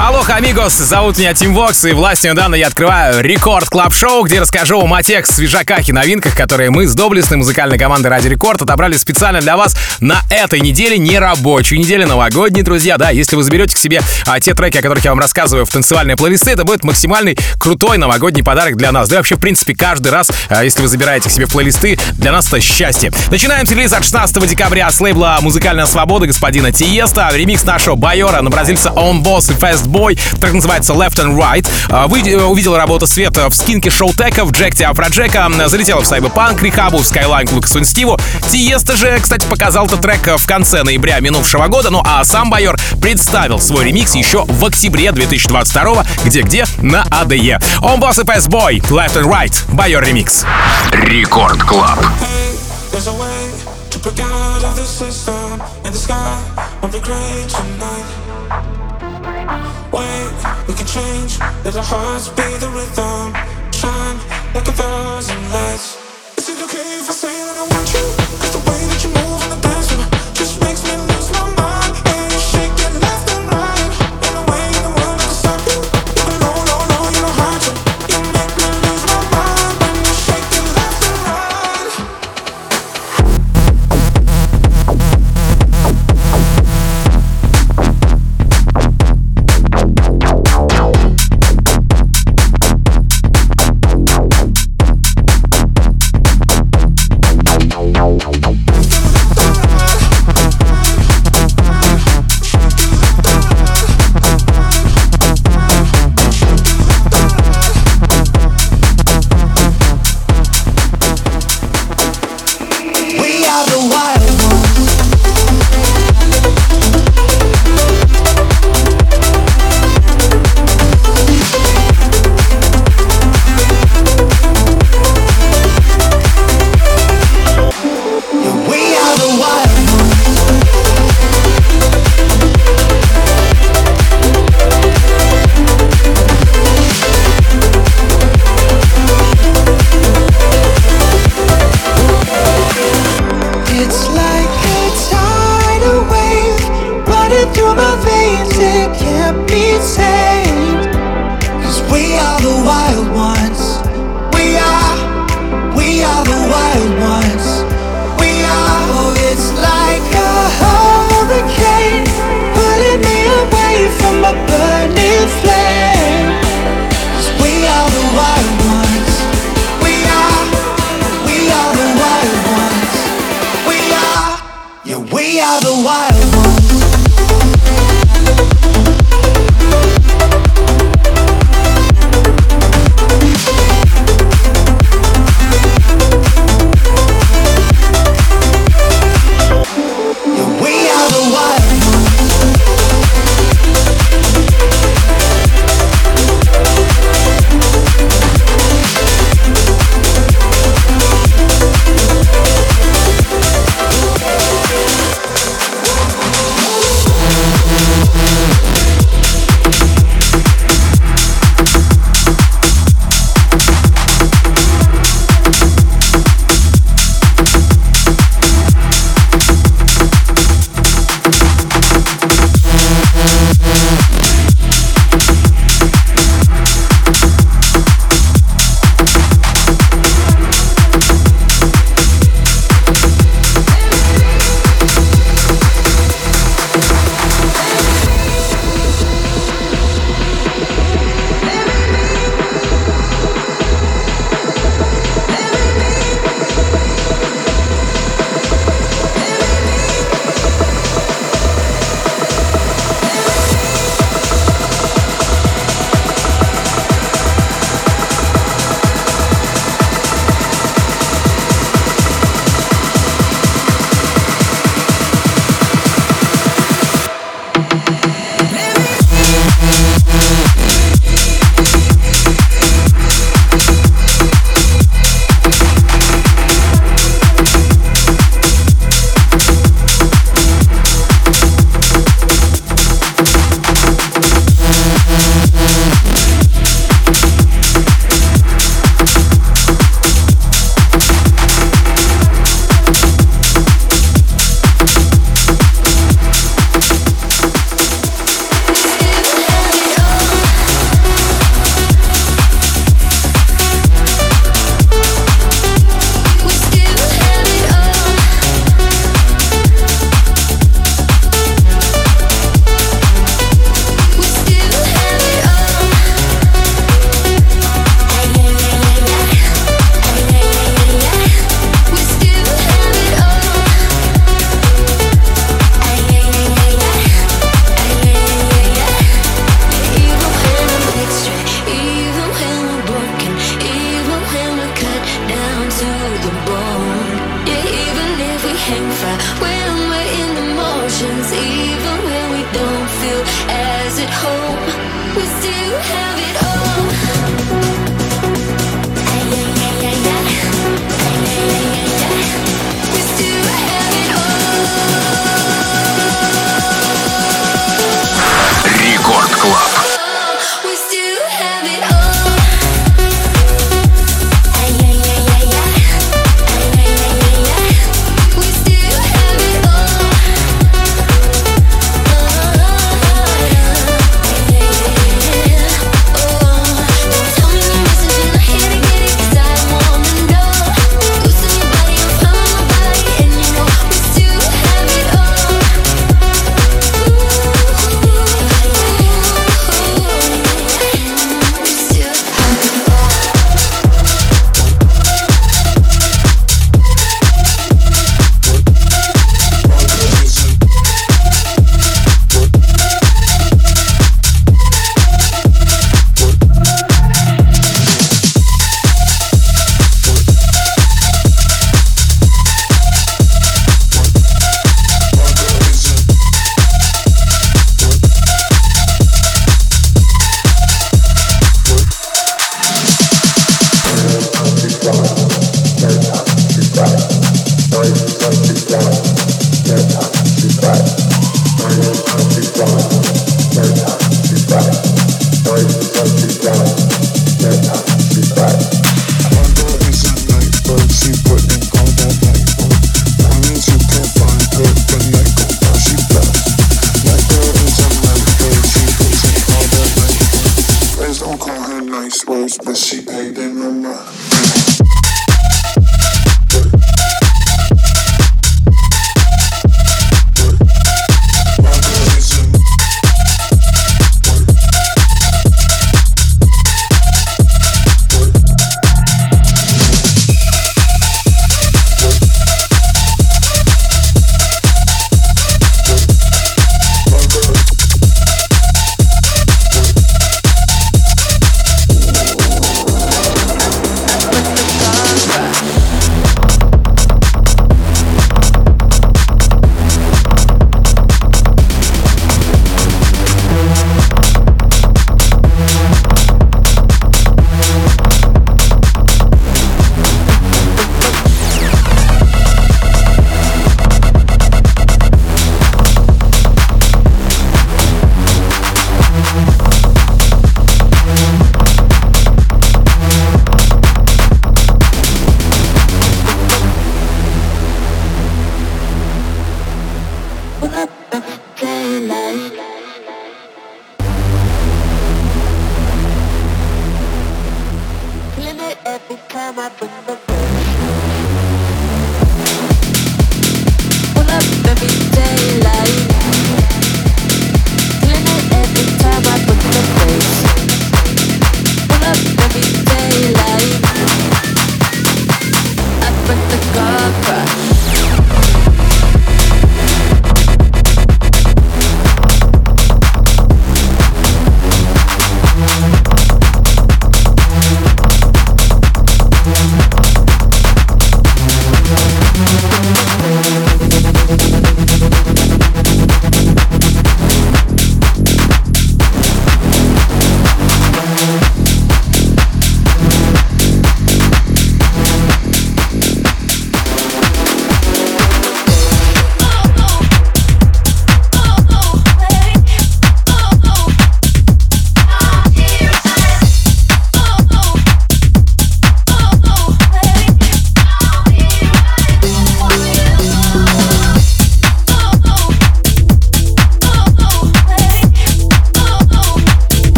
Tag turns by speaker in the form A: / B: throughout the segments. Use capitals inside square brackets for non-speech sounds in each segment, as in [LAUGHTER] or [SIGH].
A: Алло, амигос, зовут меня Тим Вокс, и властью данной я открываю Record Club Show, где расскажу вам о тех свежаках и новинках, которые мы с доблестной музыкальной командой Радио Рекорд отобрали специально для вас на этой неделе, не рабочей неделе, новогодней, друзья. Да, если вы заберете к себе а, те треки, о которых я вам рассказываю в танцевальные плейлисты, это будет максимальный крутой новогодний подарок для нас. Да и вообще, в принципе, каждый раз, а, если вы забираете к себе плейлисты, для нас это счастье. Начинаем с релиза от 16 декабря с лейбла «Музыкальная свобода» господина Tiësto, ремикс нашего BYOR'а на бразильца Öwnboss и Fast Boy, так называется Left and Right. А, вы, э, увидел работу света в скинке Шоу Тека, в Джекте Афроджека, залетела в Сайберпанк, Рихабу, в Скайлайн к Лукасу Стиву. Тиеста же, кстати, показал этот трек в конце ноября минувшего года, ну а сам Байор представил свой ремикс еще в октябре 2022 где-где на АДЕ. Он босс и Boy, Left and Right, Байор ремикс.
B: Рекорд Клаб.
C: to break out of the system in the sky won't be great tonight Wait, we can change. Let our hearts be the rhythm. Shine like a thousand lights. Is it okay if I say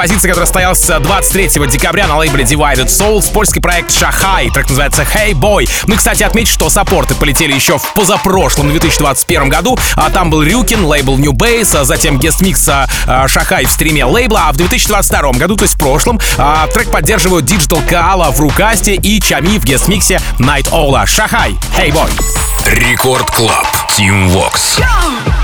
A: композиции, которая состоялся 23 декабря на лейбле Divided Souls, польский проект Шахай, трек называется Hey Boy. И, кстати, отмечу, что саппорты полетели еще в позапрошлом 2021 году, а там был Рюкин, лейбл New Base, а затем гест-микс а, Шахай в стриме лейбла, а в 2022 году, то есть в прошлом, а, трек поддерживают Digital Kaala в Рукасте и Чами в гест-миксе Night Ola. Шахай, Hey Boy.
B: Рекорд Клаб. Team Vox.
D: Mr.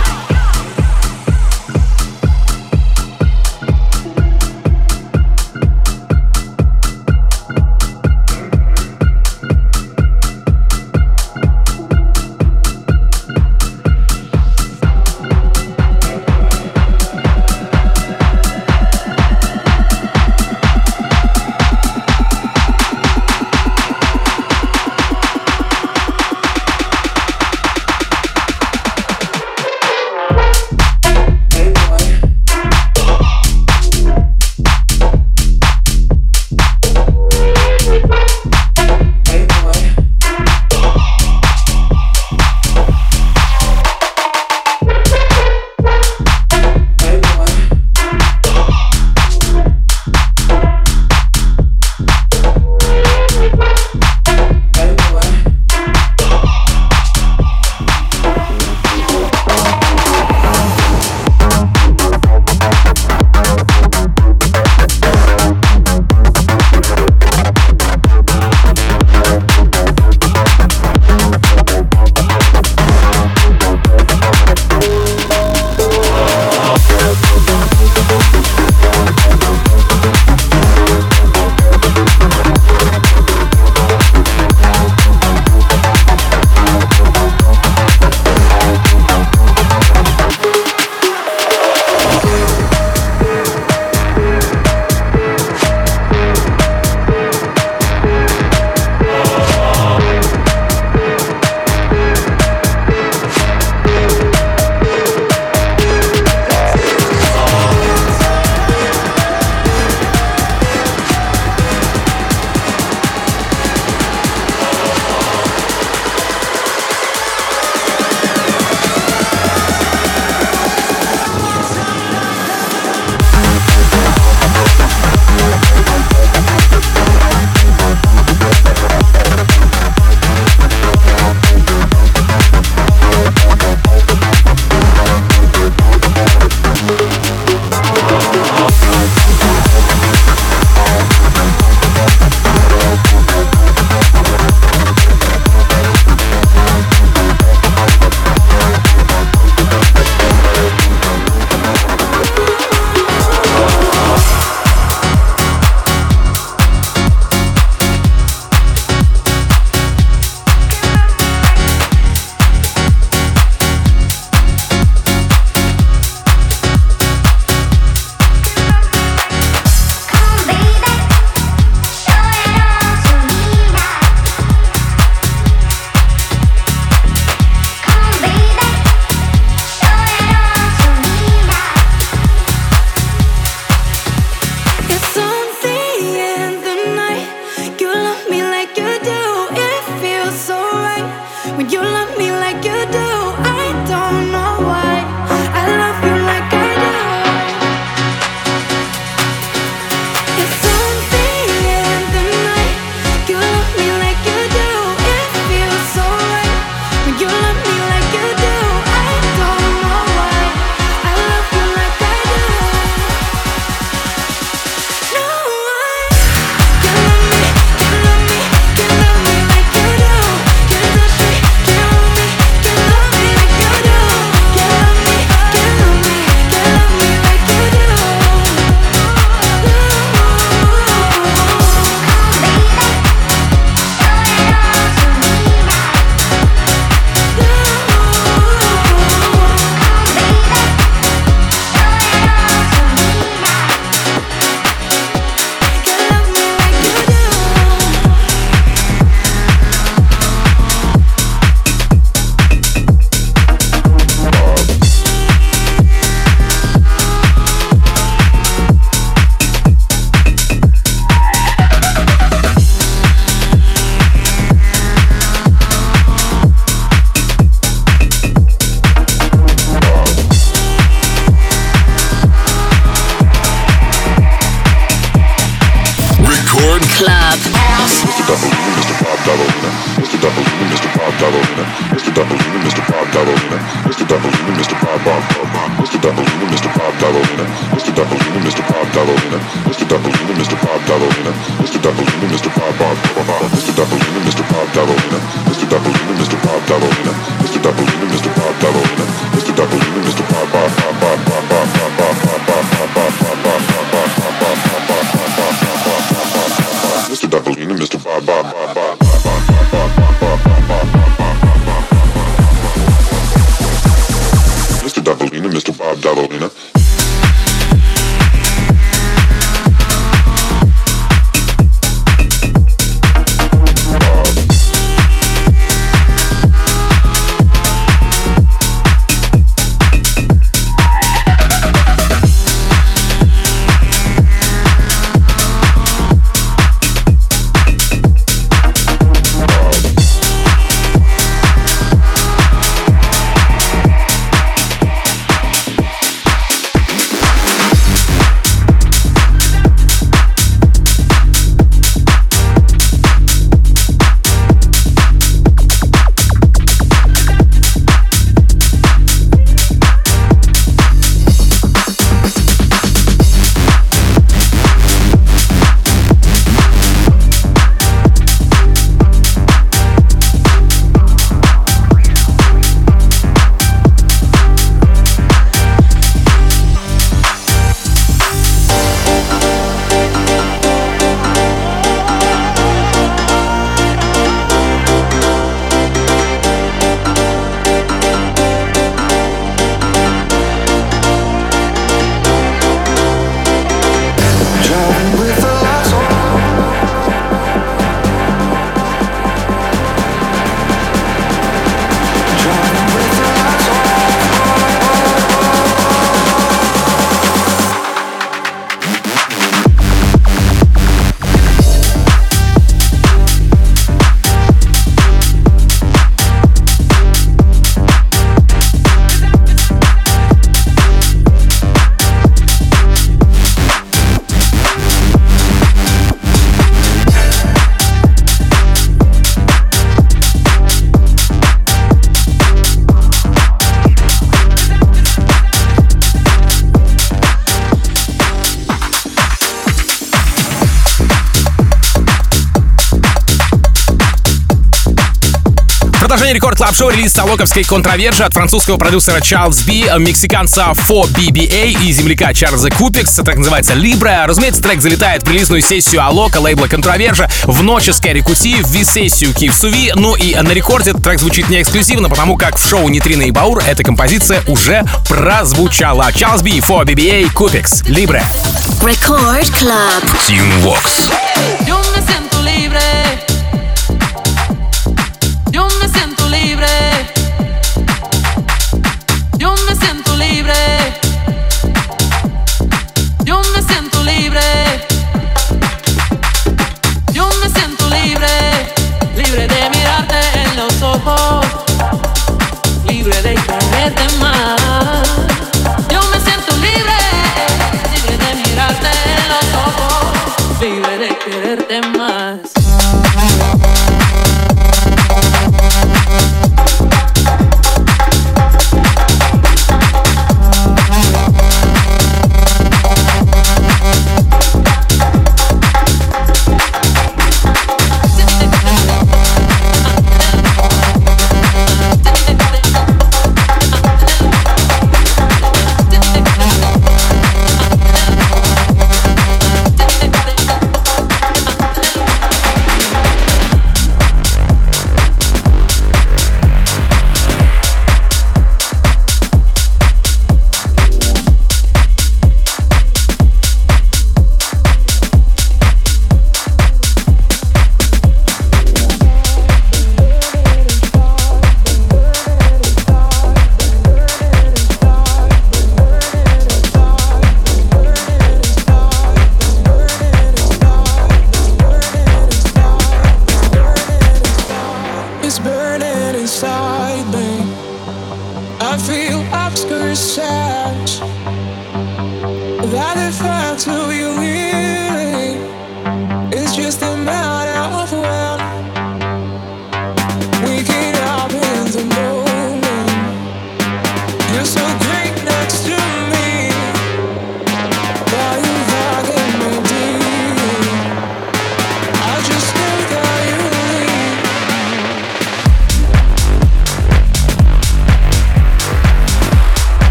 D: Mr. Davolina, Mr. Bob Bob Bob, Mr. Davolina, Mr. Bob Davolina, Mr. Davolina, Mr. Bob Davolina, Mr. Davolina, Mr. Bob Davolina, Mr. Davolina, Mr. Bob Bob Bob, Mr. Davolina, Mr. Bob
A: Davolina. Шоу релиз Солоковской контровержи от французского продюсера Чарльз Би, мексиканца 4BBA и земляка Чарльза Купикс. Так называется Libra. Разумеется, трек залетает в релизную сессию Алока лейбла контровержа в ночь с Кэрри Кути, в V-сессию Киев Суви. Ну и на рекорде этот трек звучит не эксклюзивно, потому как в шоу Нитрина и Баур эта композиция уже прозвучала. Чарльз Би, 4BBA, Купикс, Libra.
E: Record Club.
B: Team Vox.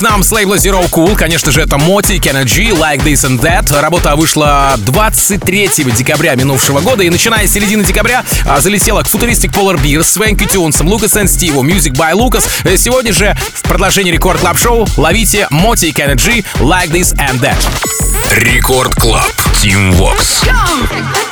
A: К нам с лейбла Zero Cool. Конечно же, это MOTi, G, Like This and That. Работа вышла 23 декабря минувшего года. И начиная с середины декабря а, залетела к Futuristic Polar Bears, Swanky Tunes'ом, Lucas & Steve'у, Music by Lucas. Э, сегодня же в продолжении Record Club Show ловите MOTi и G, Like This and That.
B: Record Club.
F: Tim Vox.
G: this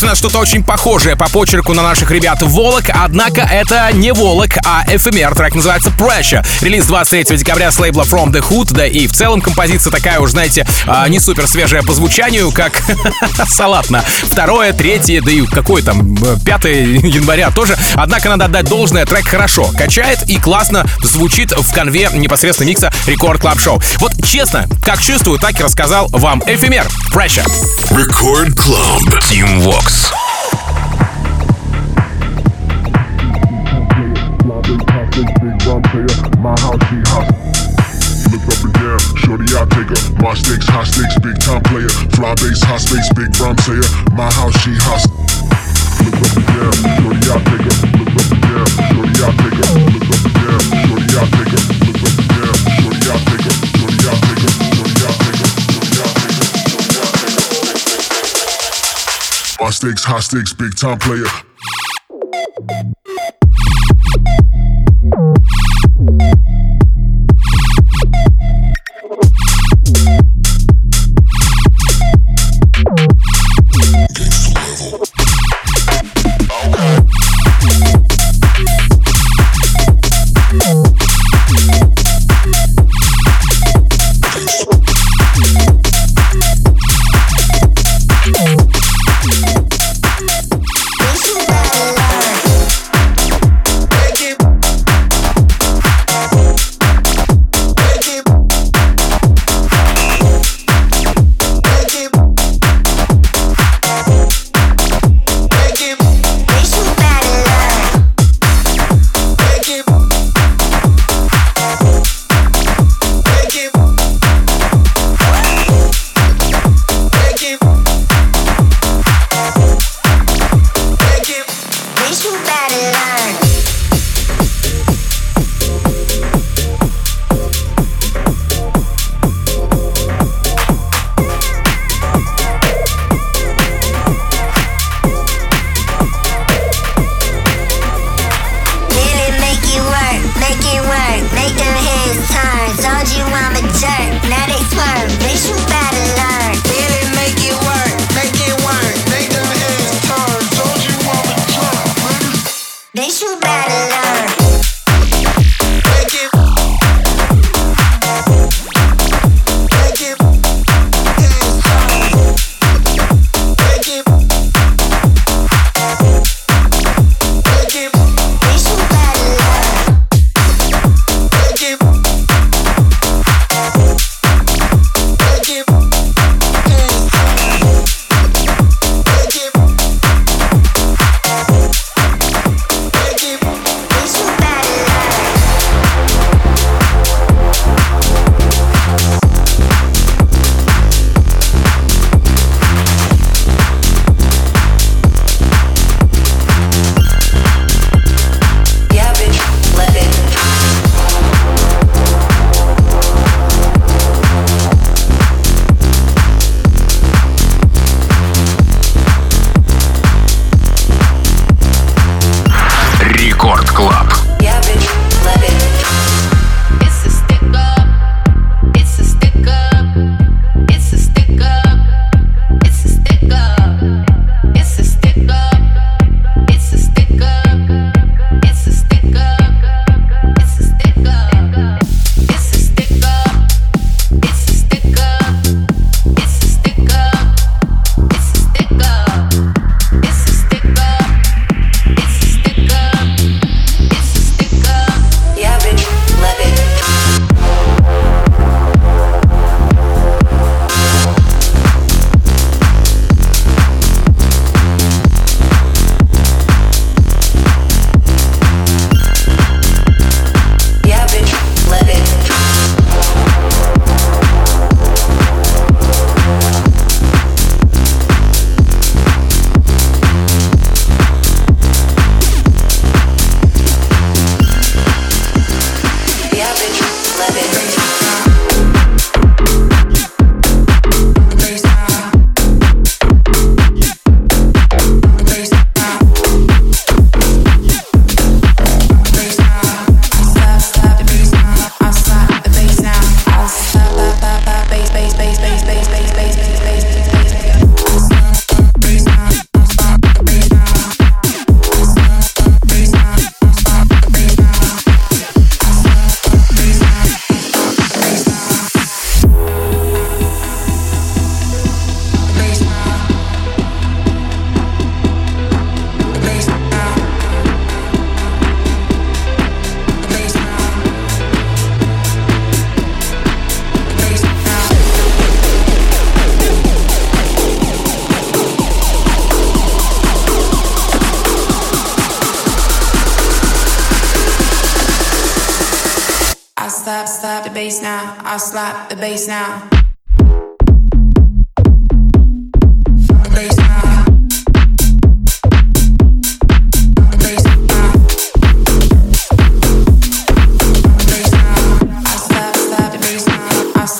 G: Естественно, что-то очень похожее по почерку на наших ребят Volac, однако это не Volac, а эфемер. Трек называется Pressure. Релиз 23 декабря с лейбла From The Hood, да и в целом композиция такая уж, знаете, а, не супер свежая по звучанию, как [LAUGHS] салатно. Второе, третье, да и какой там, 5 января тоже. Однако надо отдать должное, трек хорошо качает и классно звучит в конве непосредственно микса Record Club Show. Вот честно, как чувствую, так и рассказал вам эфемер. Pressure.
H: Record Club. Team Vox.
D: My house, she house. Look up and down, shorty, I take her. My stakes, high stakes, big time player. Fly base, high space, big brown sayer. My house, she house. Look up and down, shorty, I take her. My
I: stakes, high stakes, big time player.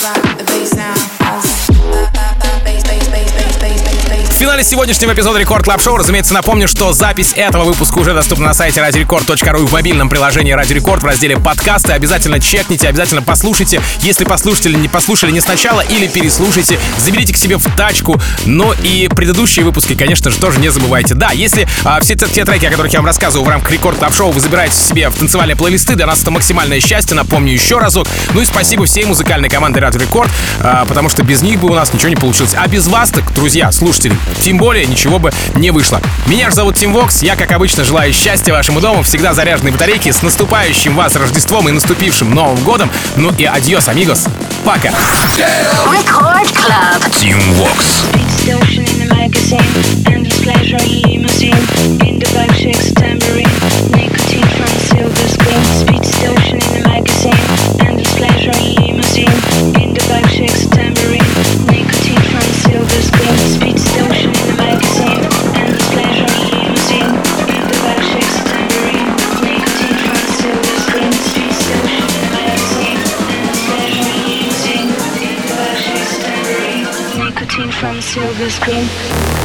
I: alright.
A: начале сегодняшнего эпизода Record Club Show, разумеется, напомню, что запись этого выпуска уже доступна на сайте radiorecord.ru и в мобильном приложении Радио Рекорд в разделе подкасты. Обязательно чекните, обязательно послушайте. Если послушатели не послушали не сначала или переслушайте, заберите к себе в тачку. Но и предыдущие выпуски, конечно же, тоже не забывайте. Да, если а, все те, те треки, о которых я вам рассказывал в рамках Record Club Show, вы забираете себе в танцевальные плейлисты, для нас это максимальное счастье, напомню еще разок. Ну и спасибо всей музыкальной команде Радио Рекорд, а, потому что без них бы у нас ничего не получилось. А без вас, так, друзья, слушатели, тем более ничего бы не вышло. Меня же зовут Тим Вокс, я, как обычно, желаю счастья вашему дому, всегда заряженной батарейки, с наступающим вас Рождеством и наступившим Новым Годом. Ну и адьос, амигос. Пока.
H: Club.
B: Tim Vox.
J: Distortion in the magazine, endless pleasure limousine. In the vibe shakes Elvis Camp.